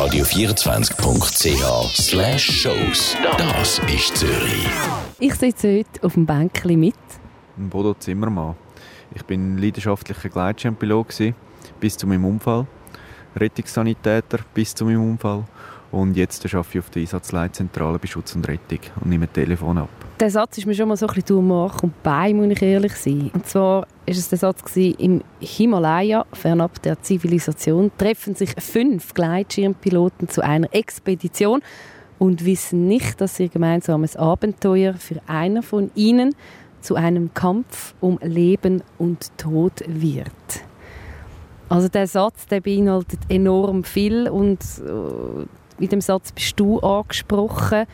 radio24.ch slash shows. Das ist Zürich. Ich sitze heute auf dem Bänkchen mit. Bodo Zimmermann. Ich bin leidenschaftlicher Gleitschirmpilot bis zu meinem Unfall. Rettungssanitäter bis zu meinem Unfall. Und jetzt arbeite ich auf der Einsatzleitzentrale bei Schutz und Rettung und nehme ein Telefon ab. Der Satz ist mir schon mal so ein bisschen durch und Bein, muss ich ehrlich sein. Und zwar war es der Satz gewesen, im Himalaya, fernab der Zivilisation, treffen sich fünf Gleitschirmpiloten zu einer Expedition und wissen nicht, dass ihr gemeinsames Abenteuer für einer von ihnen zu einem Kampf um Leben und Tod wird. Also der Satz, der beinhaltet enorm viel und äh, in dem Satz bist du angesprochen.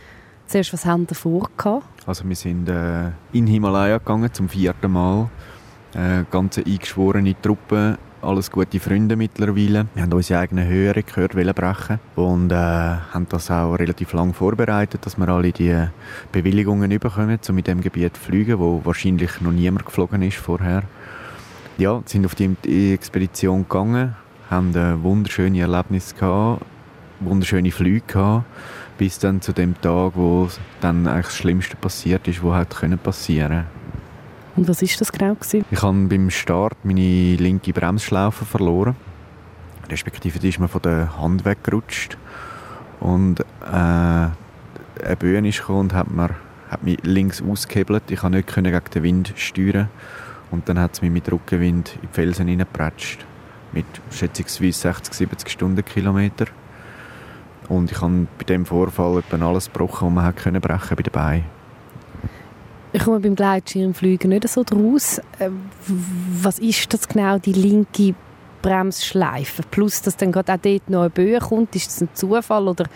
Zuerst, was haben wir gehabt? Also wir sind äh, in Himalaya gegangen, zum vierten Mal. Äh, ganze eingeschworene Truppe, alles gute Freunde mittlerweile. Wir haben unsere eigenen Höhe gehört, brechen und äh, haben das auch relativ lang vorbereitet, dass wir alle die Bewilligungen bekommen, um in dem Gebiet zu fliegen, wo wahrscheinlich noch niemand geflogen ist vorher. Ja, sind auf die Expedition gegangen, haben wunderschöne Erlebnisse gehabt, wunderschöne Flüge gehabt, bis dann zu dem Tag, wo dann eigentlich das Schlimmste passiert ist, was halt können passieren. Und was ist das genau gewesen? Ich habe beim Start meine linke Bremsschlaufe verloren, respektive die ist mir von der Hand weggerutscht und äh, eine Bühne ist gekommen und hat mir hat mich links ausgehebelt. Ich konnte nicht gegen den Wind steuern und dann hat es mich mit Rückenwind in die Felsen hineingepratscht mit schätzungsweise 60, 70 Stundenkilometer. Und ich habe bei diesem Vorfall alles gebrochen, was man hat können brechen bei den Beinen. Ich komme beim Gleitschirmfliegen nicht so draus. Äh, was ist das genau, die linke Bremsschleife? Plus, dass dann gerade auch dort noch eine Böe kommt, ist das ein Zufall oder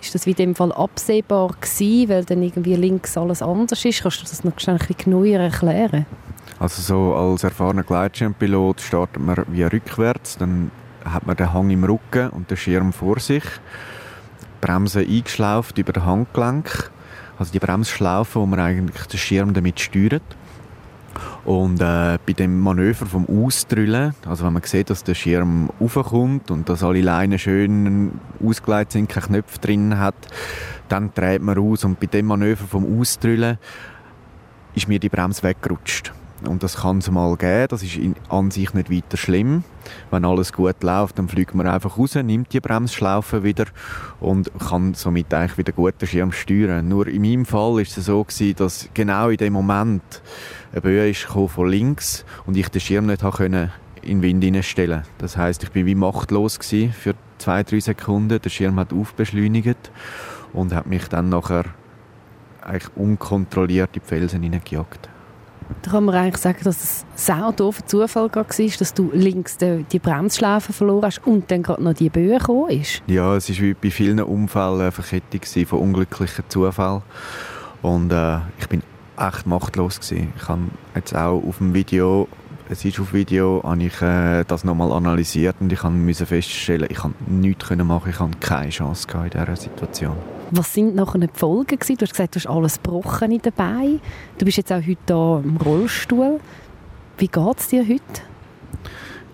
ist das wie in dem Fall absehbar gewesen, weil dann irgendwie links alles anders ist? Kannst du das noch ein bisschen genauer erklären? Also so als erfahrener Gleitschirmpilot startet man wie rückwärts, dann hat man den Hang im Rücken und den Schirm vor sich. Bremse eingeschlauft über den Handgelenk. Also die Bremsschlaufe, wo man eigentlich den Schirm damit steuert. Und äh, bei dem Manöver vom Ausdrüllen, also wenn man sieht, dass der Schirm aufkommt und dass alle Leinen schön ausgelegt sind, keine Knöpfe drin hat, dann dreht man aus und bei dem Manöver vom Ausdrüllen ist mir die Bremse weggerutscht. Und das kann es mal geben, das ist an sich nicht weiter schlimm. Wenn alles gut läuft, dann fliegt man einfach raus, nimmt die Bremsschlaufe wieder und kann somit eigentlich wieder gut den Schirm steuern. Nur in meinem Fall ist es so gewesen, dass genau in dem Moment eine Böe ist von links und ich den Schirm nicht können in den Wind hineinstellen. Das heißt, ich bin wie machtlos gewesen für zwei, drei Sekunden. Der Schirm hat aufbeschleunigt und hat mich dann nachher eigentlich unkontrolliert in die Felsen hineingejagt. Da kann man eigentlich sagen, dass es sehr doofer Zufall war, dass du links die, die Bremsschleife verloren hast und dann gerade noch die Böe gekommen ist. Ja, es war wie bei vielen Unfällen eine Verkettung von unglücklichen Zufällen. Und äh, ich bin echt machtlos gewesen. Ich habe jetzt auch auf dem Video, es ist auf Video, habe ich äh, das nochmal analysiert und ich musste feststellen, ich konnte nichts machen, ich hatte keine Chance in dieser Situation. Was sind nachher die Folgen gewesen? Du hast gesagt, du hast alles gebrochen dabei. Du bist jetzt auch heute hier im Rollstuhl. Wie geht es dir heute?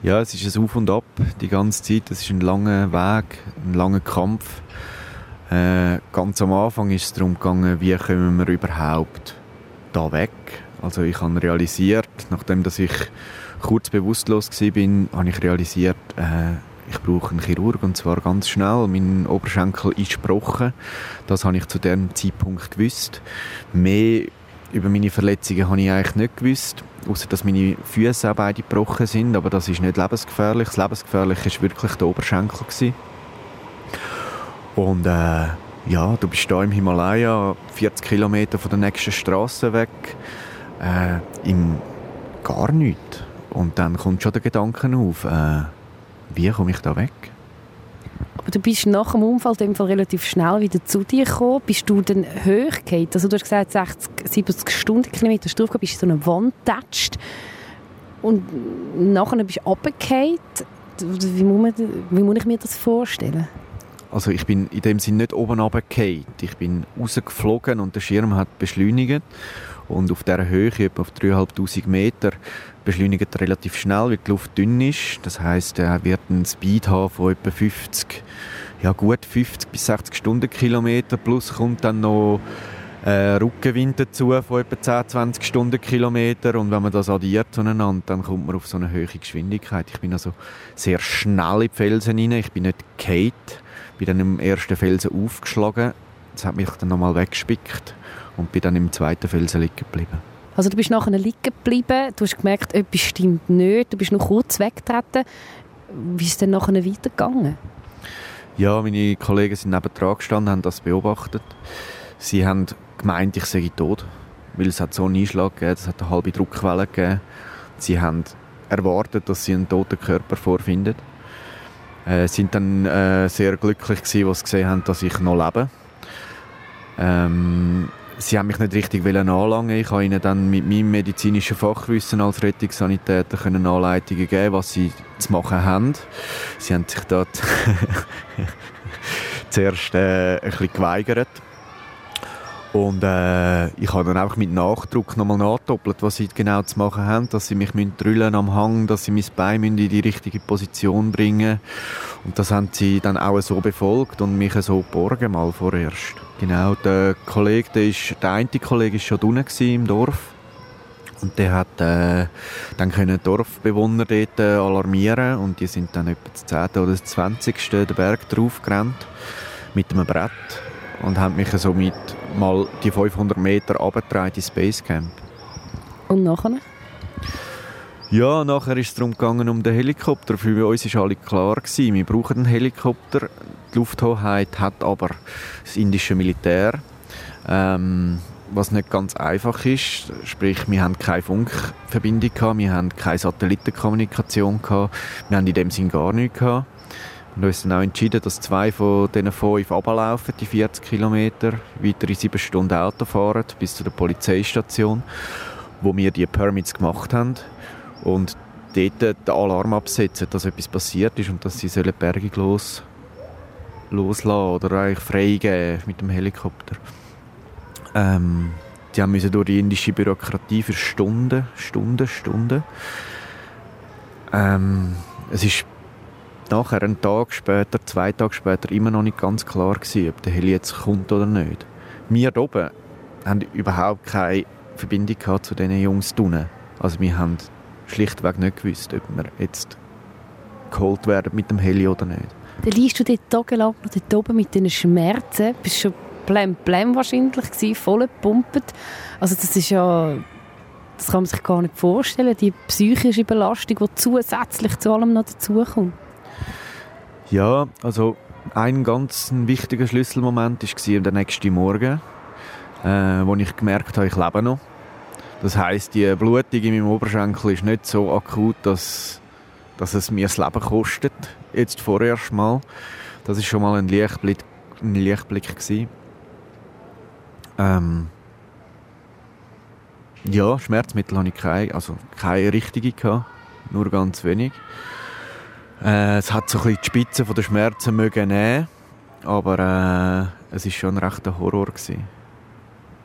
Ja, es ist ein Auf und Ab die ganze Zeit. Es ist ein langer Weg, ein langer Kampf. Äh, ganz am Anfang ist es darum gegangen, wie kommen wir überhaupt da weg. Also ich habe realisiert, nachdem dass ich kurz bewusstlos war, habe ich realisiert, äh, ich brauche einen Chirurg und zwar ganz schnell. Mein Oberschenkel ist gebrochen. Das habe ich zu dem Zeitpunkt gewusst. Mehr über meine Verletzungen habe ich eigentlich nicht gewusst, außer dass meine Füße auch beide gebrochen sind, aber das ist nicht lebensgefährlich. Das Lebensgefährliche war wirklich der Oberschenkel. Gewesen. Und äh, ja, du bist hier im Himalaya, 40 Kilometer von der nächsten Straße weg, äh, im gar nichts. Und dann kommt schon der Gedanke auf, äh, wie komme ich da weg? Aber du bist nach dem Unfall dem Fall relativ schnell wieder zu dir gekommen. Bist du dann hochgefallen? Also du hast gesagt, 60, 70 Stundenkilometer hast du bist du so eine Wand getatscht und nachher bist du runtergefallen. Wie wie muss ich mir das vorstellen? Also ich bin in dem Sinne nicht oben runtergefallen. Ich bin rausgeflogen und der Schirm hat beschleunigt. Und auf dieser Höhe, etwa auf 3'500 Meter, beschleunigt er relativ schnell, weil die Luft dünn ist. Das heißt, er wird einen Speed haben von etwa 50, ja, gut 50 bis 60 Stundenkilometer plus kommt dann noch äh, Rückenwind dazu von etwa 10, 20 Stundenkilometer und wenn man das addiert zueinander, dann kommt man auf so eine hohe Geschwindigkeit. Ich bin also sehr schnell in die Felsen rein, ich bin nicht Kate, bin dann im ersten Felsen aufgeschlagen, das hat mich dann nochmal weggespickt und bin dann im zweiten Felsen liegen geblieben. Also du bist nachher liegen geblieben, du hast gemerkt, etwas stimmt nicht, du bist noch kurz weggetreten. Wie ist es dann nachher weitergegangen? Ja, meine Kollegen sind neben dran gestanden, haben das beobachtet. Sie haben gemeint, ich sei tot, weil es hat so einen Einschlag gegeben, es hat eine halbe Druckwelle gegeben. Sie haben erwartet, dass sie einen toten Körper vorfinden. Äh, sind dann äh, sehr glücklich gewesen, als sie gesehen haben, dass ich noch lebe. Ähm, sie haben mich nicht richtig anlangen Ich habe ihnen dann mit meinem medizinischen Fachwissen als Rettungssanitäter können Anleitungen geben, was sie zu machen haben. Sie haben sich dort zuerst äh, ein bisschen geweigert. Und äh, ich habe dann einfach mit Nachdruck nochmal nachdoppelt, was sie genau zu machen haben, dass sie mich drüllen am Hang, dass sie mein Bein in die richtige Position bringen Und das haben sie dann auch so befolgt und mich so geborgen mal vorerst. Genau, der Kollege, der, ist, der eine Kollege war schon unten im Dorf. Und der hat äh, dann können Dorfbewohner dort äh, alarmieren und die sind dann etwa das 10. oder das 20. den Berg drauf gerannt mit einem Brett und haben mich somit mal die 500 Meter runtergetragen ins Basecamp. Und nachher? Ja, nachher ist es darum gegangen, um den Helikopter. Für uns war alle klar, gewesen, wir brauchen einen Helikopter. Die Lufthoheit hat aber das indische Militär, ähm, was nicht ganz einfach ist. Sprich, wir haben keine Funkverbindung, gehabt, wir haben keine Satellitenkommunikation, gehabt, wir haben in dem Sinn gar nichts. Gehabt. Wir haben uns auch entschieden, dass zwei von diesen fünf runterlaufen, die 40 Kilometer, weitere sieben Stunden Auto fahren bis zu der Polizeistation, wo wir die Permits gemacht haben und dort den Alarm absetzen, dass etwas passiert ist und dass sie die Bergung los, loslassen oder eigentlich freigeben mit dem Helikopter. Ähm, die haben müssen durch die indische Bürokratie für Stunden, Stunden, Stunden. Ähm, es ist nachher, einen Tag später, zwei Tage später, immer noch nicht ganz klar gewesen, ob der Heli jetzt kommt oder nicht. Wir hier oben haben überhaupt keine Verbindung zu diesen Jungs unten. Also wir haben schlichtweg nicht gewusst, ob wir jetzt geholt werden mit dem Heli oder nicht. Dann liegst du dort tagelang dort oben mit diesen Schmerzen, bist schon blem blem wahrscheinlich voll gepumpt. Also das ist ja, das kann man sich gar nicht vorstellen, die psychische Belastung, die zusätzlich zu allem noch dazukommt. Ja, also ein ganz wichtiger Schlüsselmoment war der nächste Morgen, äh, wo ich gemerkt habe, ich lebe noch. Das heißt, die Blutung in meinem Oberschenkel ist nicht so akut, dass, dass es mir das Leben kostet. Jetzt vorerst mal. Das ist schon mal ein Lichtblick, ein Lichtblick. Ähm, ja, Schmerzmittel hatte ich keine, also keine richtige nur ganz wenig. Äh, es hat so ein bisschen die Spitze der Schmerzen mögen nehmen, aber äh, es ist schon ein rechter Horror gewesen.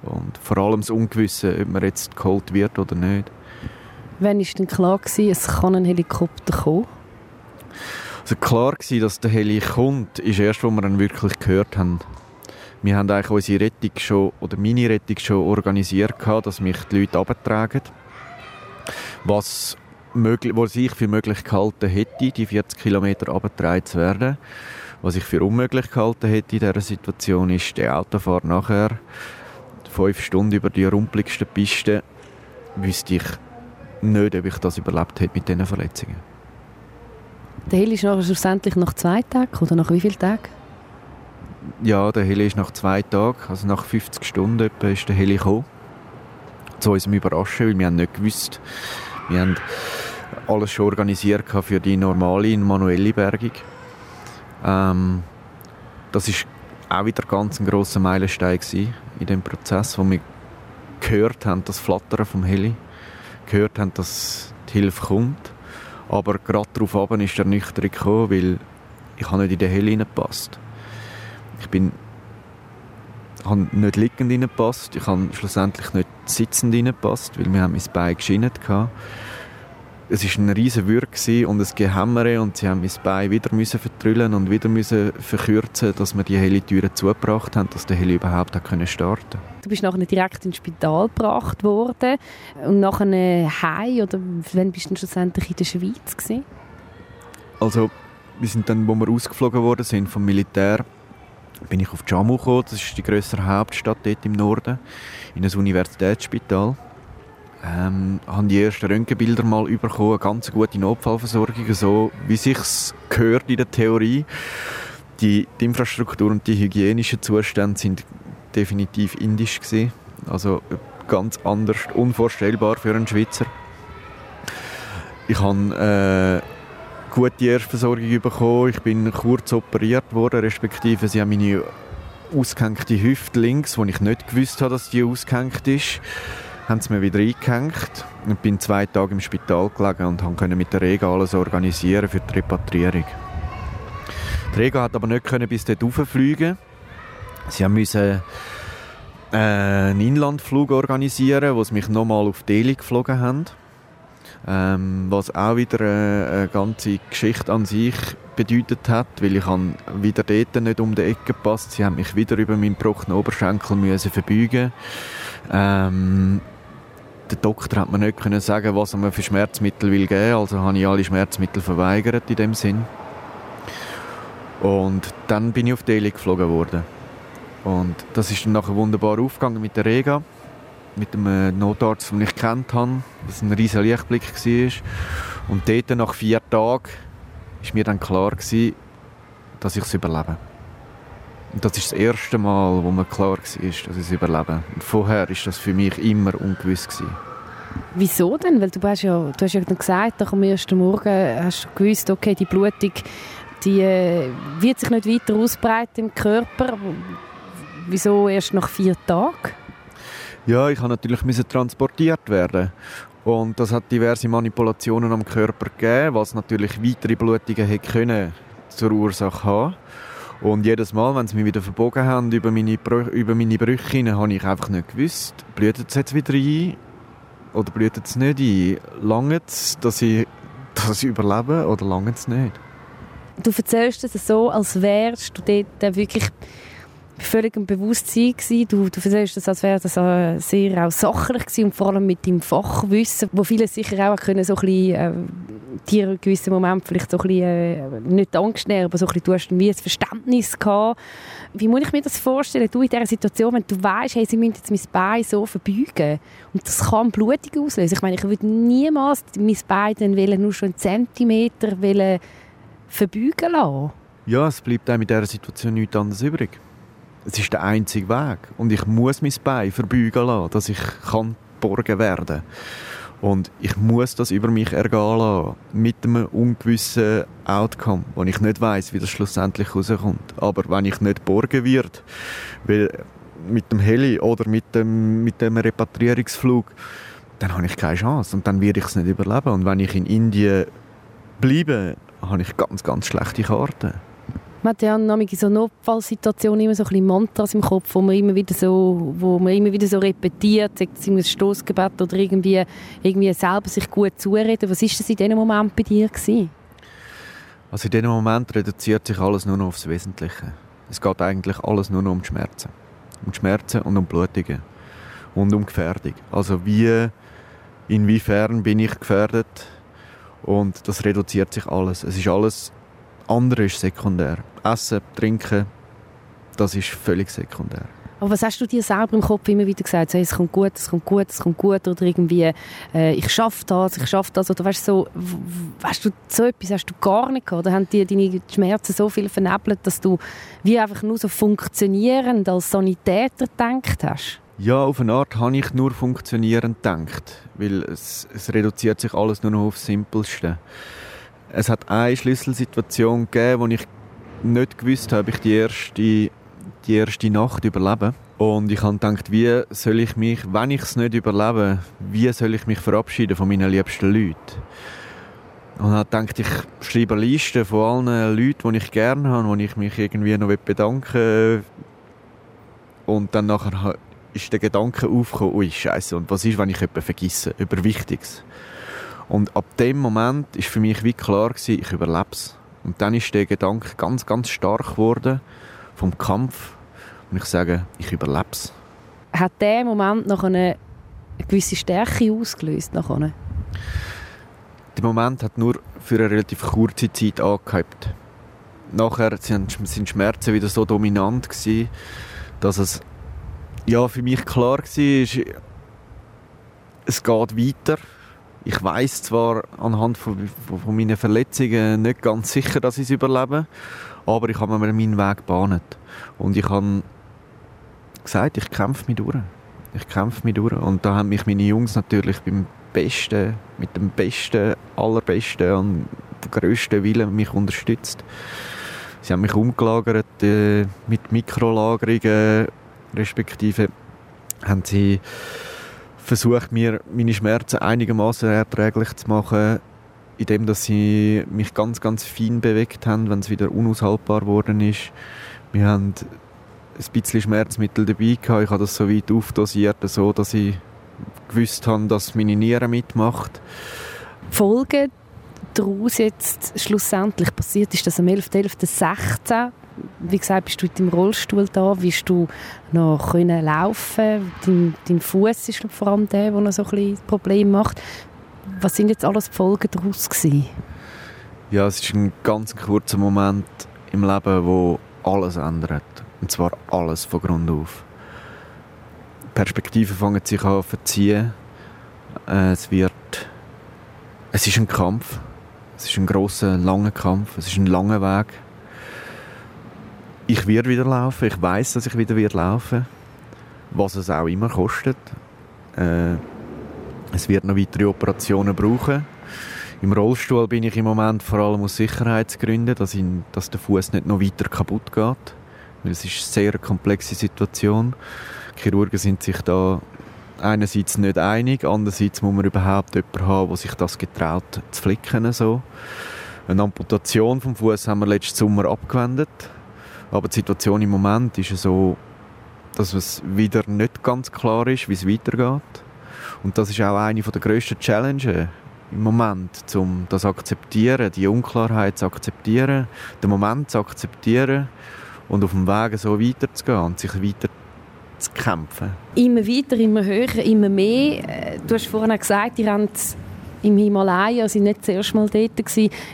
Und vor allem das Ungewisse, ob man jetzt geholt wird oder nicht. Wann war denn klar, gewesen, es kann ein Helikopter kommen? Also klar war, dass der Heli kommt, ist erst, als wir ihn wirklich gehört haben. Wir haben eigentlich unsere Rettung schon, oder meine Rettung schon organisiert, dass mich die Leute abtragen. Was was ich für möglich gehalten hätte, die 40 Kilometer abgetragen zu werden. Was ich für unmöglich gehalten hätte in dieser Situation, ist die Autofahrt nachher. Fünf Stunden über die rumpeligste Piste, wüsste ich nicht, ob ich das überlebt hätte mit diesen Verletzungen. Der Heli ist nachher schlussendlich nach zwei Tagen oder nach wie vielen Tagen? Ja, der Heli ist nach zwei Tagen, also nach 50 Stunden etwa ist der Heli gekommen. Zu unserem Überraschen, weil wir haben nicht gewusst, wir haben alles schon organisiert für die normale manuelle Bergung. Ähm, das ist auch wieder ganz ein grosser Meilenstein in dem Prozess, wo wir gehört haben, das Flattern vom Heli, gehört haben, dass die Hilfe kommt. Aber gerade darauf ist der Nüchtern gekommen, weil ich nicht in den Heli reingepasst. Ich bin habe nicht liegend reingepasst, ich habe schlussendlich nicht sitzend reingepasst, weil wir haben mein Bein geschinnet es ist ein riesen Würg und ein Gehämmere und sie haben mein Bein wieder müssen vertrüllen und wieder müssen verkürzen, dass wir die Heli-Türen zugebracht haben, dass der Heli überhaupt hat können starten. Du bist nachher direkt ins Spital gebracht worden und nachher heim oder wann bist du schlussendlich in der Schweiz gewesen? Also wir sind dann, wo wir ausgeflogen worden sind vom Militär, bin ich auf Jammu gekommen. Das ist die größere Hauptstadt dort im Norden, in ein Universitätsspital ähm, haben die ersten Röntgenbilder mal bekommen, eine ganz gute Notfallversorgung, so wie sich's gehört in der Theorie. Die, die Infrastruktur und die hygienischen Zustände sind definitiv indisch gewesen. also ganz anders, unvorstellbar für einen Schweizer. Ich habe äh, gute Erstversorgung bekommen. Ich bin kurz operiert worden, respektive sie haben meine ausgehängte Hüfte links, wo ich nicht gewusst habe, dass die ausgehängt ist haben sie mir wieder eingehängt und bin zwei Tage im Spital gelegen und konnte mit der Rega alles organisieren für die Repatriierung. Die Rega hat aber nicht bis dort fliegen. Sie mussten äh, einen Inlandflug organisieren, wo sie mich nochmal auf Delhi geflogen haben. Ähm, was auch wieder eine, eine ganze Geschichte an sich bedeutet hat, weil ich wieder dort nicht um die Ecke gepasst. Sie haben mich wieder über meinen gebrochenen Oberschenkel müssen verbeugen. Ähm, der Doktor hat mir nicht können sagen, was er mir für Schmerzmittel will geben. Also habe ich alle Schmerzmittel verweigert in dem Sinn. Und dann bin ich auf Delhi geflogen worden. Und das ist dann nachher wunderbar aufgegangen mit der Rega, mit äh, Notarzt, den ich kennt habe, was ein riesiger Lichtblick war. Und dort nach vier Tagen war mir dann klar gewesen, dass ich es überlebe. Und das ist das erste Mal, wo mir klar war, dass ich es überlebe. Und vorher war das für mich immer ungewiss. Gewesen. Wieso denn? Weil du hast ja, du hast ja gesagt, nach dem ersten Morgen hast du gewusst, okay, die Blutung die äh, wird sich nicht weiter ausbreiten im Körper. Wieso erst nach vier Tagen? Ja, ich habe natürlich transportiert werden. Und das hat diverse Manipulationen am Körper gegeben, was natürlich weitere Blutungen hätte können zur Ursache haben und jedes Mal, wenn sie mich wieder verbogen haben über meine, Brü über meine Brüche, habe ich einfach nicht gewusst, blutet es jetzt wieder ein oder blutet es nicht ein? Lange es, dass ich, ich überlebe oder lange es nicht? Du erzählst es so, als wärst du dort wirklich völlig im Bewusstsein gewesen. Du, du erzählst das, als wäre das äh, sehr auch sachlich gewesen und vor allem mit deinem Fachwissen, wo viele sicher auch können so ein bisschen, äh, dir in gewissen Moment vielleicht so ein bisschen, äh, nicht Angst nehmen, aber so ein bisschen, du hast ein Verständnis gehabt. Wie muss ich mir das vorstellen, du in dieser Situation, wenn du weißt, hey, sie müssen jetzt mein Bein so verbeugen und das kann Blutung auslösen. Ich meine, ich würde niemals mein Bein dann wollen, nur schon einen Zentimeter wollen verbeugen lassen. Ja, es bleibt einem in dieser Situation nichts anderes übrig es ist der einzige Weg. Und ich muss mein Bein verbeugen lassen, dass ich kann geborgen werden Und ich muss das über mich ergehen lassen, mit einem ungewissen Outcome, wo ich nicht weiß, wie das schlussendlich rauskommt. Aber wenn ich nicht geborgen wird, weil mit dem Heli oder mit dem, mit dem Repatriierungsflug, dann habe ich keine Chance und dann werde ich es nicht überleben. Und wenn ich in Indien bleibe, habe ich ganz, ganz schlechte Karten. Man hat ja in so Notfallsituationen immer so ein bisschen Mantras im Kopf, wo man immer wieder so, wo man immer wieder so repetiert, sagt es ein Stoßgebet oder irgendwie, irgendwie selber sich gut zureden. Was ist das in diesem Moment bei dir gewesen? Also in diesem Moment reduziert sich alles nur noch aufs Wesentliche. Es geht eigentlich alles nur noch um die Schmerzen. Um die Schmerzen und um Blutungen. Und um Gefährdung. Also wie, inwiefern bin ich gefährdet? Und das reduziert sich alles. Es ist alles andere ist sekundär. Essen, Trinken, das ist völlig sekundär. Aber was hast du dir selber im Kopf immer wieder gesagt? So, es kommt gut, es kommt gut, es kommt gut oder irgendwie äh, ich schaffe das, ich schaffe das oder weißt so, weißt du so etwas hast du gar nicht gehabt? Oder haben dir deine Schmerzen so viel vernebelt, dass du wie einfach nur so funktionierend als Sanitäter gedacht hast? Ja, auf eine Art habe ich nur funktionierend gedacht, weil es, es reduziert sich alles nur noch aufs Simpelste. Es hat eine Schlüsselsituation gegeben, wo ich nicht gewusst habe, ob ich die erste, die erste Nacht überlebe. Und ich habe gedacht, wie soll ich mich, wenn ich es nicht überlebe, wie soll ich mich verabschieden von meinen liebsten Leuten? Und habe gedacht, ich schreibe eine Liste von allen Leuten, die ich gerne habe, wo ich mich irgendwie noch bedanken. Und dann nachher ist der Gedanke aufgekommen, ui, Scheiße, und was ist, wenn ich jemanden vergesse, über Wichtiges? Und ab dem Moment ist für mich wie klar gewesen, ich überlebe es. Und dann ist der Gedanke ganz, ganz stark geworden vom Kampf. Und ich sage, ich überlebe es. Hat der Moment noch eine gewisse Stärke ausgelöst? Der Moment hat nur für eine relativ kurze Zeit angehypt. Nachher sind, sind Schmerzen wieder so dominant gewesen, dass es ja, für mich klar war, es geht weiter. Ich weiß zwar anhand von, von, meinen Verletzungen nicht ganz sicher, dass ich es überlebe, aber ich habe mir meinen Weg gebahnt. Und ich habe gesagt, ich kämpfe mich durch. Ich kämpfe mich durch. Und da haben mich meine Jungs natürlich beim Besten, mit dem Besten, Allerbesten und grössten Willen mich unterstützt. Sie haben mich umgelagert äh, mit Mikrolagerungen, respektive haben sie versucht, mir meine Schmerzen einigermaßen erträglich zu machen, indem dass sie mich ganz, ganz fein bewegt haben, wenn es wieder unaushaltbar geworden ist. Wir haben ein bisschen Schmerzmittel dabei gehabt. Ich habe das so weit aufdosiert, so dass ich gewusst habe, dass meine Niere mitmacht. Folgen daraus jetzt schlussendlich passiert ist, dass am 11.11.16 wie gesagt, bist du in deinem Rollstuhl da, bist du noch können laufen dein, dein Fuß ist vor allem der, der noch so ein bisschen Problem macht. Was sind jetzt alles die Folgen daraus gewesen? Ja, es ist ein ganz kurzer Moment im Leben, wo alles ändert. Und zwar alles von Grund auf. Perspektiven fangen sich an zu verziehen. Äh, es wird... Es ist ein Kampf. Es ist ein großer, langer Kampf. Es ist ein langer Weg. Ich werde wieder laufen. Ich weiß, dass ich wieder wird laufen. Was es auch immer kostet. Äh, es wird noch weitere Operationen brauchen. Im Rollstuhl bin ich im Moment vor allem aus Sicherheitsgründen, dass, ich, dass der Fuß nicht noch weiter kaputt geht. Weil es ist eine sehr komplexe Situation. Die Chirurgen sind sich da einerseits nicht einig, andererseits muss man überhaupt jemanden haben, der sich das getraut zu flicken. So. Eine Amputation vom Fuß haben wir letzten Sommer abgewendet, aber die Situation im Moment ist so, dass es wieder nicht ganz klar ist, wie es weitergeht. Und das ist auch eine der grössten Challenges im Moment, um das akzeptieren, die Unklarheit zu akzeptieren, den Moment zu akzeptieren und auf dem Weg so weiterzugehen und sich weiter zu kämpfen. Immer weiter, immer höher, immer mehr. Äh, du hast vorhin gesagt, ihr habt im Himalaya, also nicht das erste Mal dort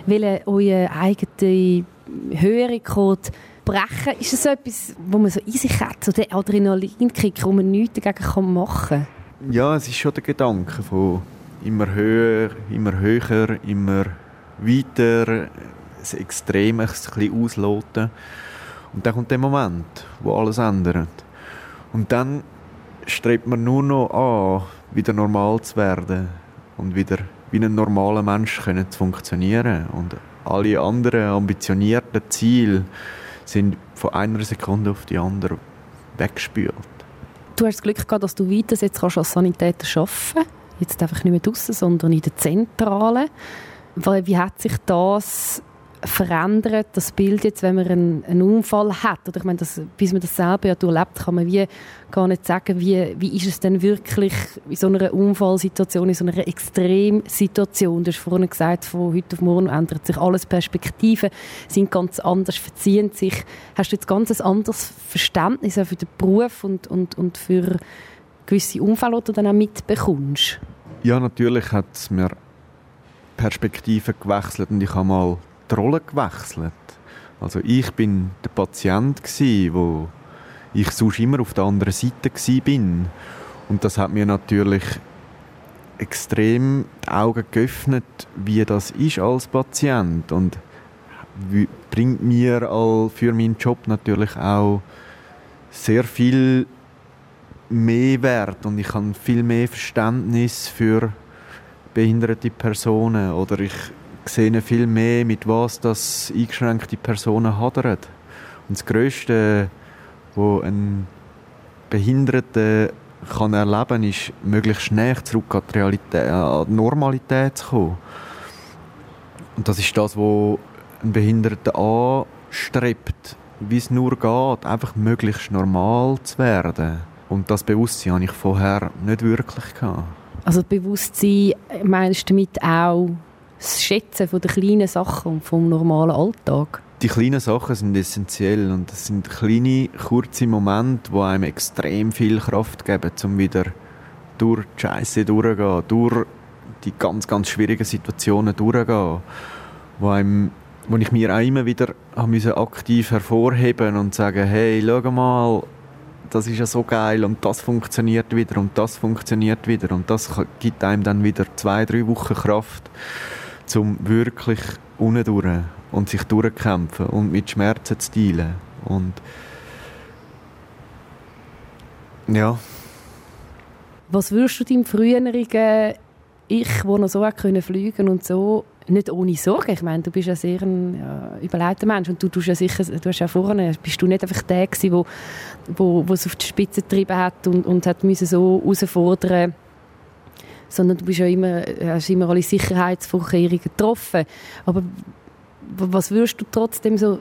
weil euer eigener Höherrekord brechen. Ist das so etwas, wo man so in sich hat, so der Adrenalinkick, wo man nichts dagegen machen kann? Ja, es ist schon der Gedanke von immer höher, immer höher, immer weiter, das Extreme ein bisschen ausloten. Und dann kommt der Moment, wo alles ändert. Und dann strebt man nur noch an, wieder normal zu werden und wieder wie ein normaler Mensch zu funktionieren. Und alle anderen ambitionierten Ziele sind von einer Sekunde auf die andere weggespült. Du hast das Glück gehabt, dass du weiter jetzt kannst als Sanitäter arbeiten kannst. Jetzt einfach nicht mehr draußen, sondern in der Zentrale. Wie hat sich das verändert, das Bild jetzt, wenn man einen, einen Unfall hat? Oder ich meine, das, bis man das selber ja durchlebt, kann man wie gar nicht sagen, wie, wie ist es denn wirklich in so einer Unfallsituation, in so einer Extremsituation? Du hast vorhin gesagt, von heute auf morgen ändert sich alles, Perspektiven sind ganz anders, verziehen sich. Hast du jetzt ganz ein anderes Verständnis auch für den Beruf und, und, und für gewisse Unfälle, die du dann auch mitbekommst? Ja, natürlich hat es mir Perspektiven gewechselt und ich habe mal die Rolle gewechselt. Also ich bin der Patient gsi, wo ich sonst immer auf der anderen Seite gsi bin. Und das hat mir natürlich extrem die Augen geöffnet, wie das ist als Patient. Und bringt mir all für meinen Job natürlich auch sehr viel mehr Wert. Und ich habe viel mehr Verständnis für behinderte Personen. Oder ich sehe viel mehr, mit was das eingeschränkte Personen hadern. Und das Größte, was ein Behinderter kann erleben kann, ist, möglichst schnell zurück an die, Realität, an die Normalität zu kommen. Und das ist das, was ein Behinderter anstrebt, wie es nur geht, einfach möglichst normal zu werden. Und das Bewusstsein hatte ich vorher nicht wirklich. Gehabt. Also Bewusstsein, meinst du damit auch das Schätzen von den kleinen Sachen und vom normalen Alltag? Die kleinen Sachen sind essentiell und das sind kleine, kurze Momente, die einem extrem viel Kraft geben, um wieder durch die Scheiße durchzugehen, durch die ganz, ganz schwierigen Situationen durchzugehen, wo, einem, wo ich mir auch immer wieder aktiv hervorheben und sagen, hey, schau mal, das ist ja so geil und das funktioniert wieder und das funktioniert wieder und das gibt einem dann wieder zwei, drei Wochen Kraft, um wirklich unten und sich durchkämpfen und mit Schmerzen zu dealen und ja. Was würdest du deinem früheren Ich, wo noch so können fliegen und so nicht ohne Sorge. Ich meine, du bist ja sehr ein ja, überlegter Mensch und du tust ja sicher, du hast ja vorne, bist du nicht einfach der gewesen, wo, wo, wo es auf die Spitze getrieben hat und, und hat müssen so herausfordern sondern du bist ja immer, hast immer alle Sicherheitsvorkehrungen getroffen. Aber was würdest du trotzdem so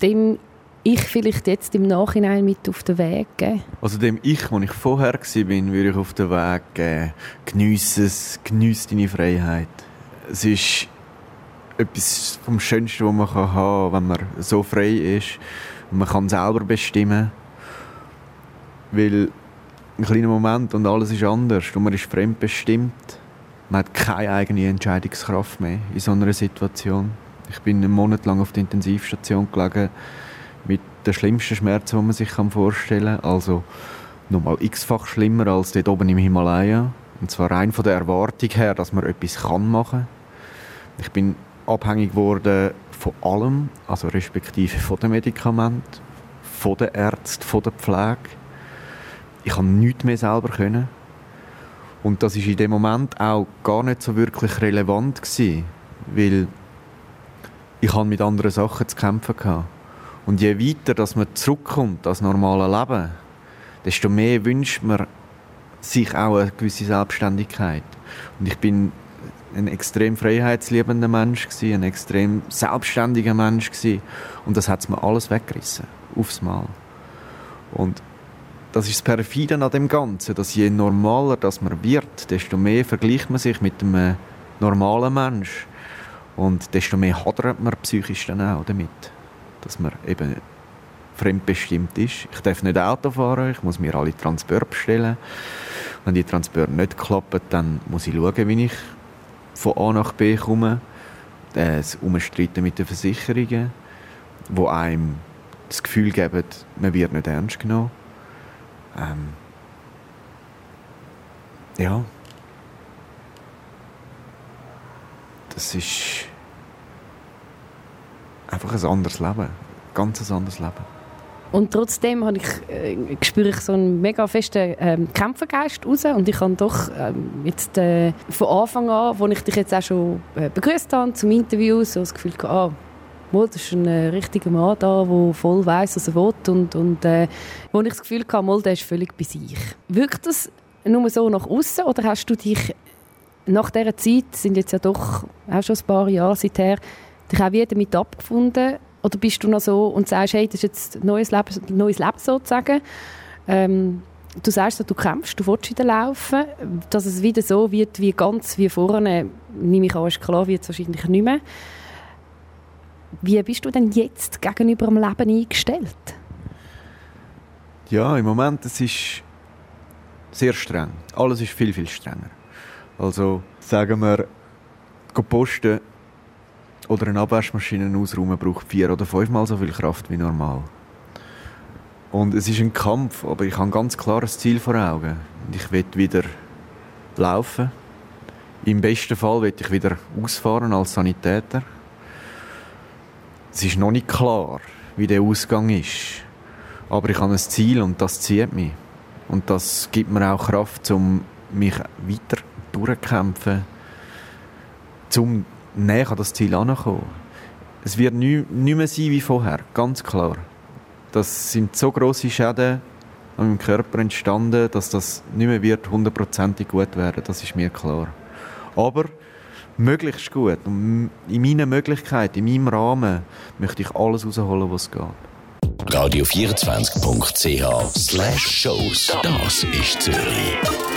dem ich vielleicht jetzt im Nachhinein mit auf den Weg geben? Also dem Ich, wo ich vorher war, würde ich auf den Weg geben. Geniesse es, geniesse deine Freiheit es ist etwas vom Schönsten, was man haben kann, wenn man so frei ist. Man kann selber bestimmen. Weil ein kleiner Moment und alles ist anders und man ist fremdbestimmt. Man hat keine eigene Entscheidungskraft mehr in so einer Situation. Ich bin einen Monat lang auf der Intensivstation gelegen mit den schlimmsten Schmerzen, die man sich vorstellen kann. Also nochmal x-fach schlimmer als dort oben im Himalaya. Und zwar rein von der Erwartung her, dass man etwas machen kann ich bin abhängig geworden von allem, also respektive von den Medikamenten, von den Ärzten, von der Pflege. Ich habe nichts mehr selber können. Und das ist in dem Moment auch gar nicht so wirklich relevant gewesen, weil ich habe mit anderen Sachen zu kämpfen hatte. Und je weiter dass man zurückkommt als normale Leben, desto mehr wünscht man sich auch eine gewisse Selbstständigkeit. Und ich bin ein extrem freiheitsliebender Mensch gewesen, ein extrem selbstständiger Mensch gewesen. und das hat mir alles weggerissen, aufs Mal. Und das ist das Perfide an dem Ganzen, dass je normaler das man wird, desto mehr vergleicht man sich mit einem normalen Mensch und desto mehr hadert man psychisch dann auch damit, dass man eben fremdbestimmt ist. Ich darf nicht Auto fahren, ich muss mir alle Transporte bestellen. Wenn die Transporte nicht klappen, dann muss ich schauen, wie ich von A nach B komme, das Umstreiten mit den Versicherungen, wo einem das Gefühl geben, man wird nicht ernst genommen. Ähm, ja. Das ist einfach ein anderes Leben. Ganz ein anderes Leben. Und trotzdem habe ich, äh, spüre ich so einen mega festen ähm, Kämpfergeist raus. Und ich habe doch ähm, jetzt äh, von Anfang an, wo ich dich jetzt auch schon äh, begrüßt habe zum Interview, so das Gefühl gehabt, ah, Mal, das ist ein äh, richtiger Mann da, der voll weiß, was er will. Und, und äh, wo ich das Gefühl hatte, mal, der ist völlig bei sich. Wirkt das nur so nach außen oder hast du dich nach dieser Zeit, sind jetzt ja doch auch schon ein paar Jahre seither, dich auch wieder damit abgefunden, oder bist du noch so und sagst, hey, das ist jetzt ein neues Leben, neues Leben sozusagen. Ähm, du sagst, du kämpfst, du willst wieder laufen. Dass es wieder so wird wie ganz wie vorne, nehme ich an, ist klar, wird es wahrscheinlich nicht mehr. Wie bist du denn jetzt gegenüber dem Leben eingestellt? Ja, im Moment es ist sehr streng. Alles ist viel, viel strenger. Also sagen wir, posten oder eine Abwaschmaschine ausräumen braucht vier oder fünfmal so viel Kraft wie normal. Und es ist ein Kampf, aber ich habe ein ganz klares Ziel vor Augen. Ich will wieder laufen. Im besten Fall will ich wieder ausfahren als Sanitäter. Es ist noch nicht klar, wie der Ausgang ist. Aber ich habe ein Ziel und das zieht mich. Und das gibt mir auch Kraft, um mich weiter durchzukämpfen, um näher an das Ziel ankommen. Es wird nicht mehr sein wie vorher, ganz klar. Das sind so große Schäden an meinem Körper entstanden, dass das nicht mehr wird hundertprozentig gut werden. Das ist mir klar. Aber möglichst gut. Und in meinen Möglichkeiten, in meinem Rahmen, möchte ich alles rausholen, was geht. Radio24.ch/shows. Das ist Zürich.